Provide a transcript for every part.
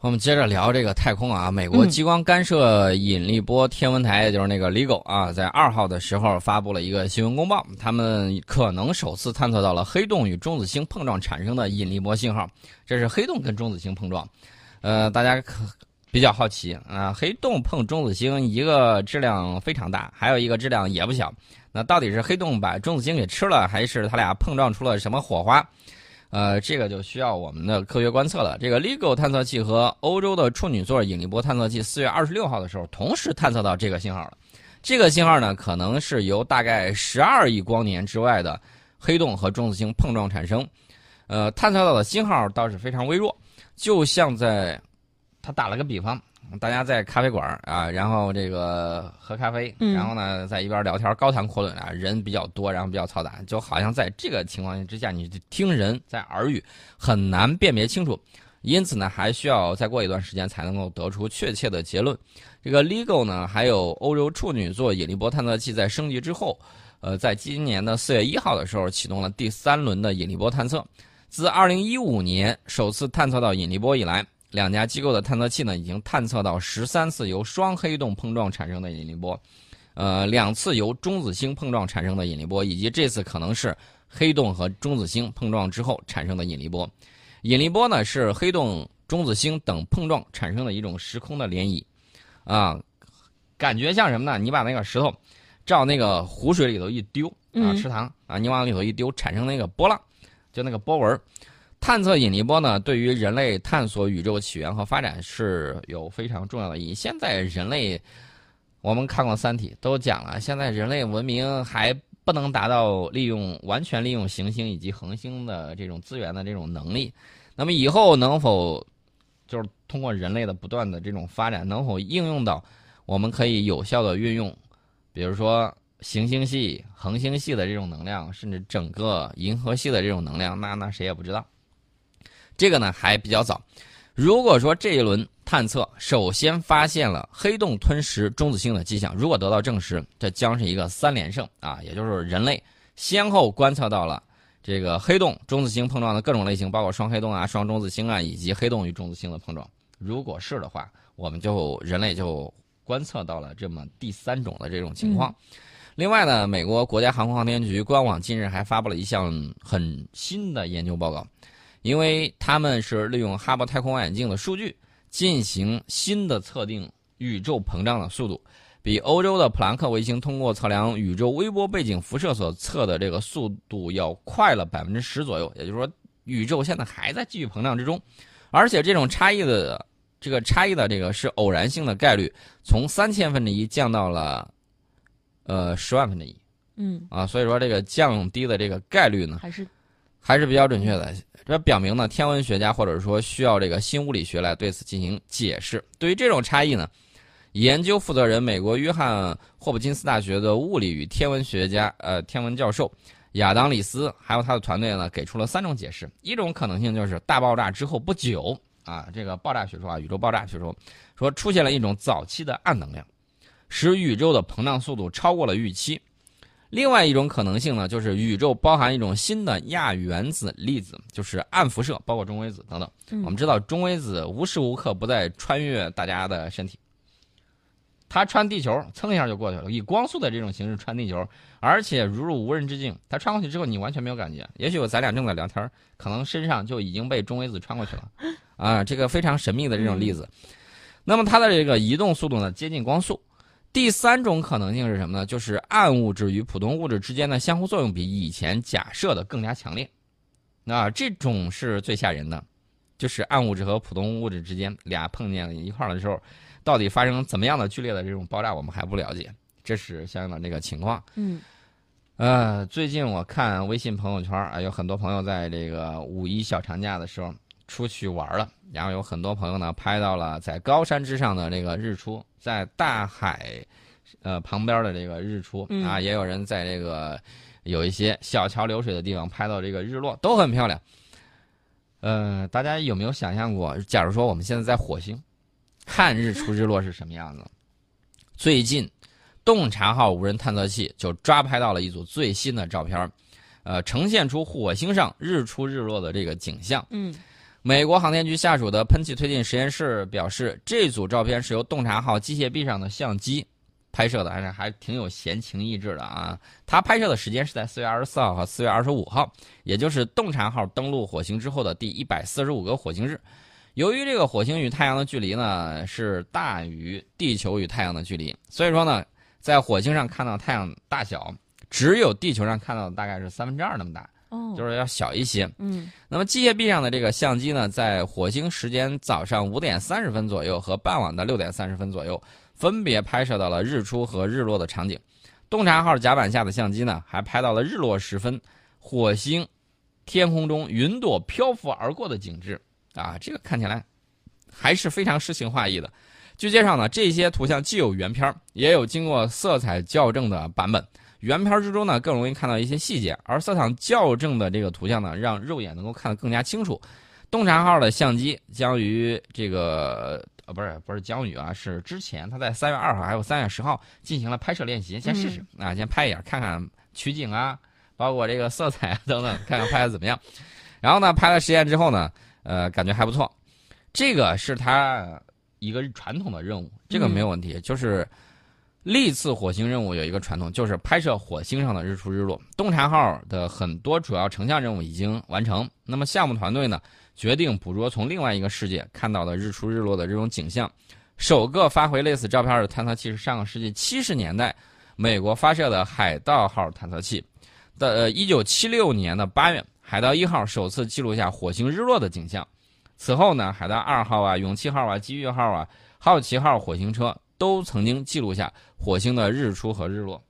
我们接着聊这个太空啊，美国激光干涉引力波天文台，也就是那个 LIGO 啊，在二号的时候发布了一个新闻公报，他们可能首次探测到了黑洞与中子星碰撞产生的引力波信号。这是黑洞跟中子星碰撞，呃，大家可比较好奇啊，黑洞碰中子星，一个质量非常大，还有一个质量也不小，那到底是黑洞把中子星给吃了，还是它俩碰撞出了什么火花？呃，这个就需要我们的科学观测了。这个 LIGO 探测器和欧洲的处女座引力波探测器，四月二十六号的时候同时探测到这个信号了。这个信号呢，可能是由大概十二亿光年之外的黑洞和中子星碰撞产生。呃，探测到的信号倒是非常微弱，就像在，他打了个比方。大家在咖啡馆啊，然后这个喝咖啡，然后呢在一边聊天，高谈阔论啊，人比较多，然后比较嘈杂，就好像在这个情况之下，你听人在耳语，很难辨别清楚，因此呢，还需要再过一段时间才能够得出确切的结论。这个 LIGO 呢，还有欧洲处女座引力波探测器在升级之后，呃，在今年的四月一号的时候启动了第三轮的引力波探测，自二零一五年首次探测到引力波以来。两家机构的探测器呢，已经探测到十三次由双黑洞碰撞产生的引力波，呃，两次由中子星碰撞产生的引力波，以及这次可能是黑洞和中子星碰撞之后产生的引力波。引力波呢，是黑洞、中子星等碰撞产生的一种时空的涟漪，啊，感觉像什么呢？你把那个石头照那个湖水里头一丢啊，池塘啊，你往里头一丢，产生那个波浪，就那个波纹。探测引力波呢，对于人类探索宇宙起源和发展是有非常重要的意义。现在人类，我们看过《三体》，都讲了，现在人类文明还不能达到利用完全利用行星以及恒星的这种资源的这种能力。那么以后能否，就是通过人类的不断的这种发展，能否应用到我们可以有效的运用，比如说行星系、恒星系的这种能量，甚至整个银河系的这种能量，那那谁也不知道。这个呢还比较早。如果说这一轮探测首先发现了黑洞吞食中子星的迹象，如果得到证实，这将是一个三连胜啊！也就是人类先后观测到了这个黑洞、中子星碰撞的各种类型，包括双黑洞啊、双中子星啊，以及黑洞与中子星的碰撞。如果是的话，我们就人类就观测到了这么第三种的这种情况。另外呢，美国国家航空航天局官网近日还发布了一项很新的研究报告。因为他们是利用哈勃太空望远镜的数据进行新的测定宇宙膨胀的速度，比欧洲的普朗克卫星通过测量宇宙微波背景辐射所测的这个速度要快了百分之十左右。也就是说，宇宙现在还在继续膨胀之中，而且这种差异的这个差异的这个是偶然性的概率，从三千分之一降到了呃十万分之一。嗯啊，所以说这个降低的这个概率呢，还是还是比较准确的。这表明呢，天文学家或者说需要这个新物理学来对此进行解释。对于这种差异呢，研究负责人美国约翰霍普金斯大学的物理与天文学家呃天文教授亚当里斯还有他的团队呢，给出了三种解释。一种可能性就是大爆炸之后不久啊，这个爆炸学说啊，宇宙爆炸学说说出现了一种早期的暗能量，使宇宙的膨胀速度超过了预期。另外一种可能性呢，就是宇宙包含一种新的亚原子粒子，就是暗辐射，包括中微子等等。我们知道中微子无时无刻不在穿越大家的身体，它穿地球蹭一下就过去了，以光速的这种形式穿地球，而且如入无人之境。它穿过去之后，你完全没有感觉。也许咱俩正在聊天，可能身上就已经被中微子穿过去了。啊，这个非常神秘的这种粒子，那么它的这个移动速度呢，接近光速。第三种可能性是什么呢？就是暗物质与普通物质之间的相互作用比以前假设的更加强烈。那这种是最吓人的，就是暗物质和普通物质之间俩碰见一块儿的时候，到底发生怎么样的剧烈的这种爆炸，我们还不了解。这是相应的这个情况。嗯。呃，最近我看微信朋友圈啊，有很多朋友在这个五一小长假的时候出去玩了。然后有很多朋友呢拍到了在高山之上的这个日出，在大海，呃旁边的这个日出啊，也有人在这个有一些小桥流水的地方拍到这个日落，都很漂亮。呃，大家有没有想象过，假如说我们现在在火星看日出日落是什么样子？最近，洞察号无人探测器就抓拍到了一组最新的照片，呃，呈现出火星上日出日落的这个景象。嗯。美国航天局下属的喷气推进实验室表示，这组照片是由洞察号机械臂上的相机拍摄的，还是还挺有闲情逸致的啊。它拍摄的时间是在四月二十四号和四月二十五号，也就是洞察号登陆火星之后的第一百四十五个火星日。由于这个火星与太阳的距离呢是大于地球与太阳的距离，所以说呢，在火星上看到太阳大小，只有地球上看到的大概是三分之二那么大。哦，就是要小一些。嗯，那么机械臂上的这个相机呢，在火星时间早上五点三十分左右和傍晚的六点三十分左右，分别拍摄到了日出和日落的场景。洞察号甲板下的相机呢，还拍到了日落时分火星天空中云朵漂浮而过的景致。啊，这个看起来还是非常诗情画意的。据介绍呢，这些图像既有原片也有经过色彩校正的版本。原片之中呢，更容易看到一些细节，而色彩校正的这个图像呢，让肉眼能够看得更加清楚。洞察号的相机将于这个呃，不是不是将于啊，是之前他在三月二号还有三月十号进行了拍摄练习，先试试啊，先拍一眼看看取景啊，包括这个色彩 等等，看看拍的怎么样。然后呢，拍了实验之后呢，呃，感觉还不错。这个是他一个传统的任务，这个没有问题，就是。历次火星任务有一个传统，就是拍摄火星上的日出日落。洞察号的很多主要成像任务已经完成，那么项目团队呢决定捕捉从另外一个世界看到的日出日落的这种景象。首个发回类似照片的探测器是上个世纪七十年代美国发射的海盗号探测器。的呃，一九七六年的八月，海盗一号首次记录下火星日落的景象。此后呢，海盗二号啊、勇气号啊、机遇号啊、好奇号火星车。都曾经记录下火星的日出和日落，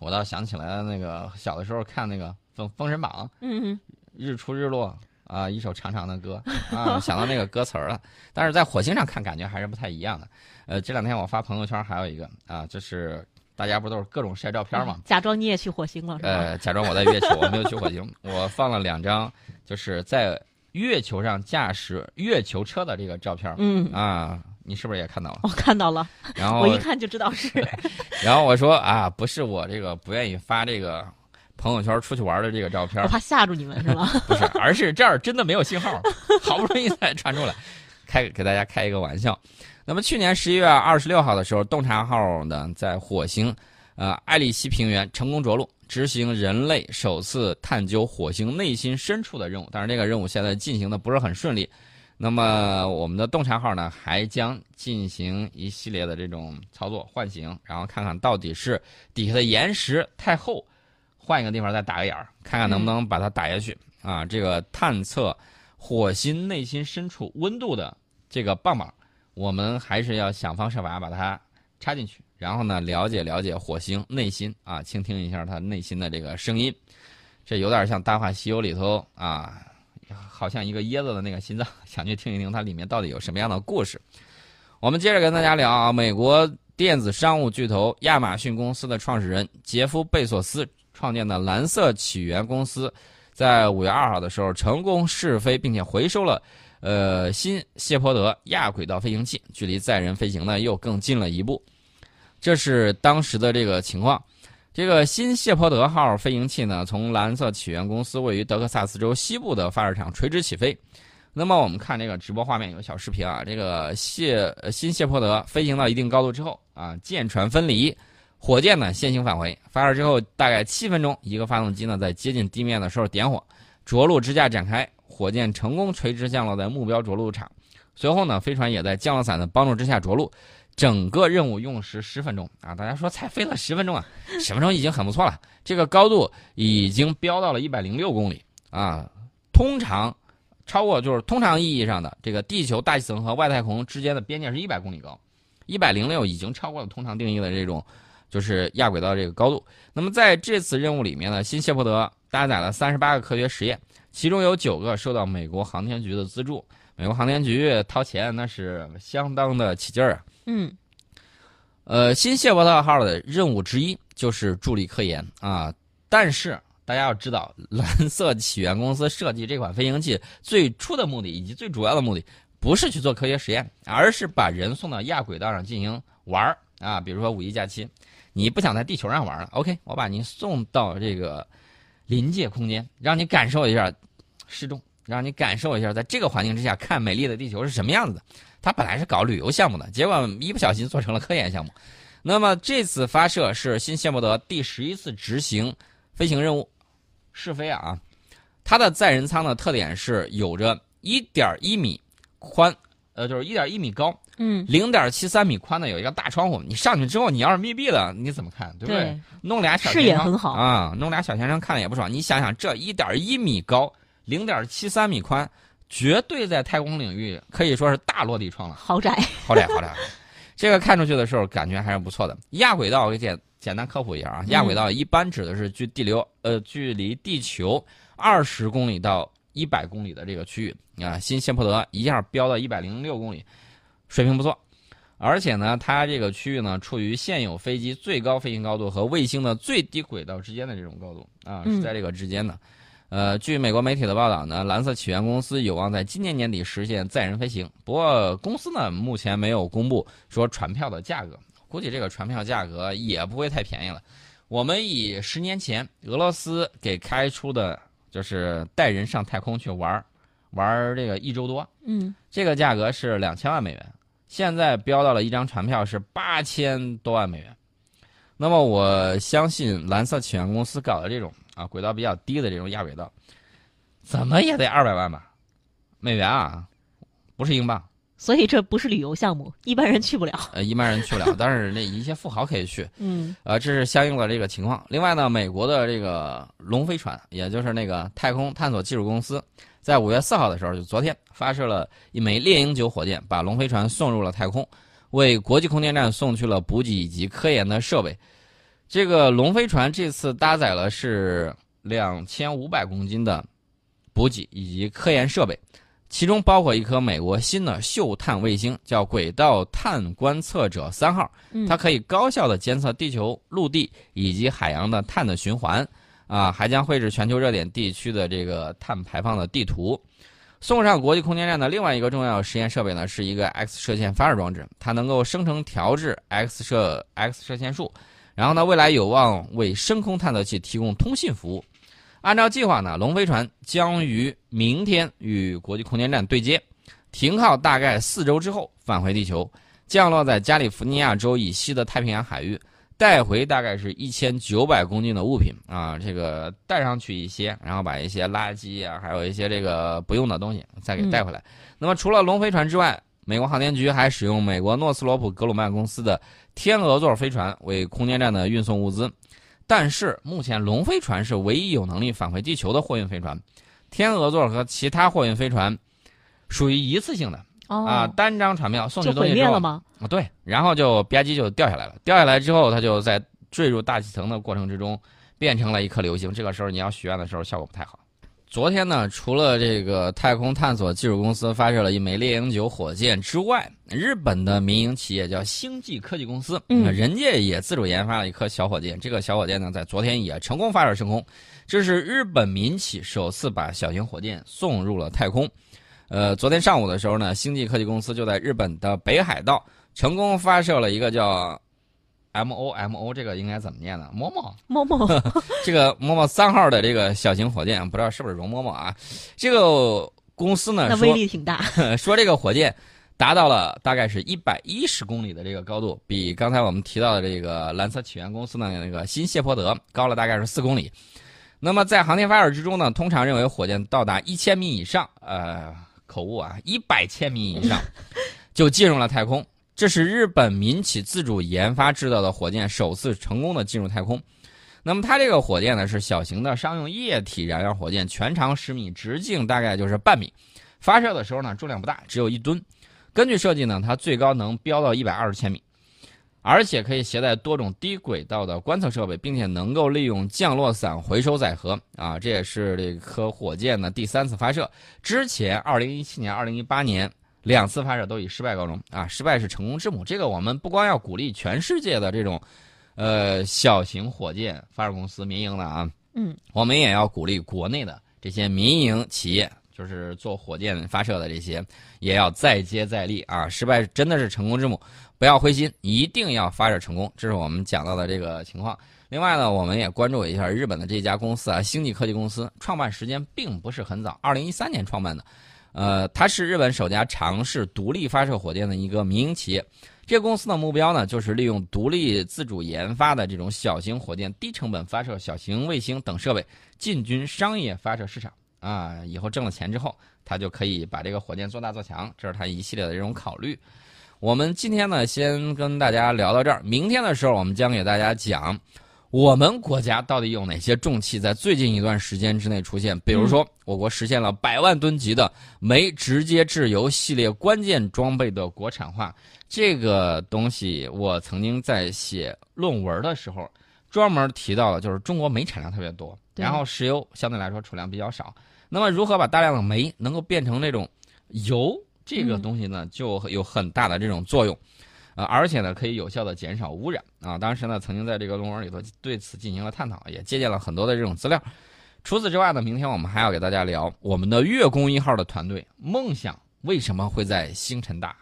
我倒想起来了，那个小的时候看那个《封封神榜》，嗯，日出日落啊，一首长长的歌 啊，想到那个歌词了。但是在火星上看，感觉还是不太一样的。呃，这两天我发朋友圈还有一个啊，就是大家不都是各种晒照片嘛，假装你也去火星了？呃，假装我在月球，我没有去火星，我放了两张，就是在月球上驾驶月球车的这个照片。嗯啊。你是不是也看到了？我看到了，然后我一看就知道是。然后我说啊，不是我这个不愿意发这个朋友圈出去玩的这个照片，我怕吓住你们是吗？不是，而是这儿真的没有信号，好不容易才传出来，开给大家开一个玩笑。那么去年十一月二十六号的时候，洞察号呢在火星呃艾利西平原成功着陆，执行人类首次探究火星内心深处的任务。但是这个任务现在进行的不是很顺利。那么我们的洞察号呢，还将进行一系列的这种操作唤醒，然后看看到底是底下的岩石太厚，换一个地方再打个眼儿，看看能不能把它打下去啊！这个探测火星内心深处温度的这个棒棒，我们还是要想方设法把它插进去，然后呢，了解了解火星内心啊，倾听一下它内心的这个声音，这有点像《大话西游》里头啊。好像一个椰子的那个心脏，想去听一听它里面到底有什么样的故事。我们接着跟大家聊啊，美国电子商务巨头亚马逊公司的创始人杰夫·贝索斯创建的蓝色起源公司，在五月二号的时候成功试飞，并且回收了呃新谢泼德亚轨道飞行器，距离载人飞行呢又更近了一步。这是当时的这个情况。这个新谢泼德号飞行器呢，从蓝色起源公司位于德克萨斯州西部的发射场垂直起飞。那么我们看这个直播画面，有小视频啊。这个谢新谢泼德飞行到一定高度之后啊，舰船分离，火箭呢先行返回。发射之后大概七分钟，一个发动机呢在接近地面的时候点火，着陆支架展开，火箭成功垂直降落在目标着陆场。随后呢，飞船也在降落伞的帮助之下着陆。整个任务用时十分钟啊！大家说才飞了十分钟啊，十分钟已经很不错了。这个高度已经飙到了一百零六公里啊！通常超过就是通常意义上的这个地球大气层和外太空之间的边界是一百公里高，一百零六已经超过了通常定义的这种就是亚轨道这个高度。那么在这次任务里面呢，新谢泼德搭载了三十八个科学实验，其中有九个受到美国航天局的资助。美国航天局掏钱那是相当的起劲儿啊！嗯，呃，新谢伯特号的任务之一就是助力科研啊。但是大家要知道，蓝色起源公司设计这款飞行器最初的目的以及最主要的目的，不是去做科学实验，而是把人送到亚轨道上进行玩儿啊。比如说五一假期，你不想在地球上玩了，OK，我把您送到这个临界空间，让你感受一下失重让你感受一下，在这个环境之下看美丽的地球是什么样子的。它本来是搞旅游项目的，结果一不小心做成了科研项目。那么这次发射是新谢泼德第十一次执行飞行任务，试飞啊。它的载人舱的特点是有着一点一米宽，呃，就是一点一米高，嗯，零点七三米宽的有一个大窗户。你上去之后，你要是密闭了，你怎么看？对不对？弄俩小视野很好啊，弄俩小学生看了也不爽。你想想，这一点一米高，零点七三米宽，绝对在太空领域可以说是大落地窗了。豪宅，豪宅，豪宅。这个看出去的时候，感觉还是不错的。亚轨道，我给简简单科普一下啊。亚轨道一般指的是距地流呃距离地球二十公里到一百公里的这个区域啊。新谢泼德一下飙到一百零六公里，水平不错。而且呢，它这个区域呢，处于现有飞机最高飞行高度和卫星的最低轨道之间的这种高度啊，是在这个之间的。呃，据美国媒体的报道呢，蓝色起源公司有望在今年年底实现载人飞行。不过，公司呢目前没有公布说船票的价格，估计这个船票价格也不会太便宜了。我们以十年前俄罗斯给开出的就是带人上太空去玩玩这个一周多，嗯，这个价格是两千万美元，现在标到了一张船票是八千多万美元。那么，我相信蓝色起源公司搞的这种。啊，轨道比较低的这种亚轨道，怎么也得二百万吧，美元啊，不是英镑。所以这不是旅游项目，一般人去不了。呃，一般人去不了，但是那一些富豪可以去。嗯。呃，这是相应的这个情况。另外呢，美国的这个龙飞船，也就是那个太空探索技术公司，在五月四号的时候，就昨天发射了一枚猎鹰九火箭，把龙飞船送入了太空，为国际空间站送去了补给以及科研的设备。这个龙飞船这次搭载了是两千五百公斤的补给以及科研设备，其中包括一颗美国新的嗅探卫星，叫轨道探观测者三号，它可以高效的监测地球陆地以及海洋的碳的循环，啊，还将绘制全球热点地区的这个碳排放的地图。送上国际空间站的另外一个重要实验设备呢，是一个 X 射线发射装置，它能够生成调制 X 射 X 射线数。然后呢，未来有望为深空探测器提供通信服务。按照计划呢，龙飞船将于明天与国际空间站对接，停靠大概四周之后返回地球，降落在加利福尼亚州以西的太平洋海域，带回大概是一千九百公斤的物品啊，这个带上去一些，然后把一些垃圾啊，还有一些这个不用的东西再给带回来。那么除了龙飞船之外，美国航天局还使用美国诺斯罗普格鲁曼公司的天鹅座飞船为空间站的运送物资，但是目前龙飞船是唯一有能力返回地球的货运飞船，天鹅座和其他货运飞船属于一次性的啊，单张船票送去东西之后吗？啊，对，然后就吧唧就掉下来了，掉下来之后它就在坠入大气层的过程之中变成了一颗流星，这个时候你要许愿的时候效果不太好。昨天呢，除了这个太空探索技术公司发射了一枚猎鹰九火箭之外，日本的民营企业叫星际科技公司，嗯，人家也自主研发了一颗小火箭。这个小火箭呢，在昨天也成功发射升空，这是日本民企首次把小型火箭送入了太空。呃，昨天上午的时候呢，星际科技公司就在日本的北海道成功发射了一个叫。M O M O 这个应该怎么念呢？摸摸摸摸，这个摸摸三号的这个小型火箭，不知道是不是容嬷嬷啊？这个公司呢，那威力挺大。说这个火箭达到了大概是一百一十公里的这个高度，比刚才我们提到的这个蓝色起源公司的那个新谢泼德高了大概是四公里。那么在航天发射之中呢，通常认为火箭到达一千米以上，呃，口误啊，一百千米以上 就进入了太空。这是日本民企自主研发制造的火箭首次成功的进入太空。那么它这个火箭呢是小型的商用液体燃料火箭，全长十米，直径大概就是半米。发射的时候呢重量不大，只有一吨。根据设计呢，它最高能飙到一百二十千米，而且可以携带多种低轨道的观测设备，并且能够利用降落伞回收载荷。啊，这也是这颗火箭的第三次发射。之前二零一七年、二零一八年。两次发射都以失败告终啊！失败是成功之母。这个我们不光要鼓励全世界的这种，呃，小型火箭发射公司民营的啊，嗯，我们也要鼓励国内的这些民营企业，就是做火箭发射的这些，也要再接再厉啊！失败真的是成功之母，不要灰心，一定要发射成功。这是我们讲到的这个情况。另外呢，我们也关注一下日本的这家公司啊，星际科技公司，创办时间并不是很早，二零一三年创办的。呃，它是日本首家尝试独立发射火箭的一个民营企业。这个公司的目标呢，就是利用独立自主研发的这种小型火箭，低成本发射小型卫星等设备，进军商业发射市场。啊，以后挣了钱之后，他就可以把这个火箭做大做强，这是他一系列的这种考虑。我们今天呢，先跟大家聊到这儿。明天的时候，我们将给大家讲，我们国家到底有哪些重器在最近一段时间之内出现。比如说，我国实现了百万吨级的煤直接制油系列关键装备的国产化。这个东西，我曾经在写论文的时候专门提到了，就是中国煤产量特别多，然后石油相对来说储量比较少。那么，如何把大量的煤能够变成那种油？这个东西呢，就有很大的这种作用，呃，而且呢，可以有效的减少污染啊。当时呢，曾经在这个论文里头对此进行了探讨，也借鉴了很多的这种资料。除此之外呢，明天我们还要给大家聊我们的月宫一号的团队梦想为什么会在星辰大海。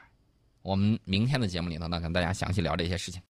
我们明天的节目里头呢，跟大家详细聊这些事情。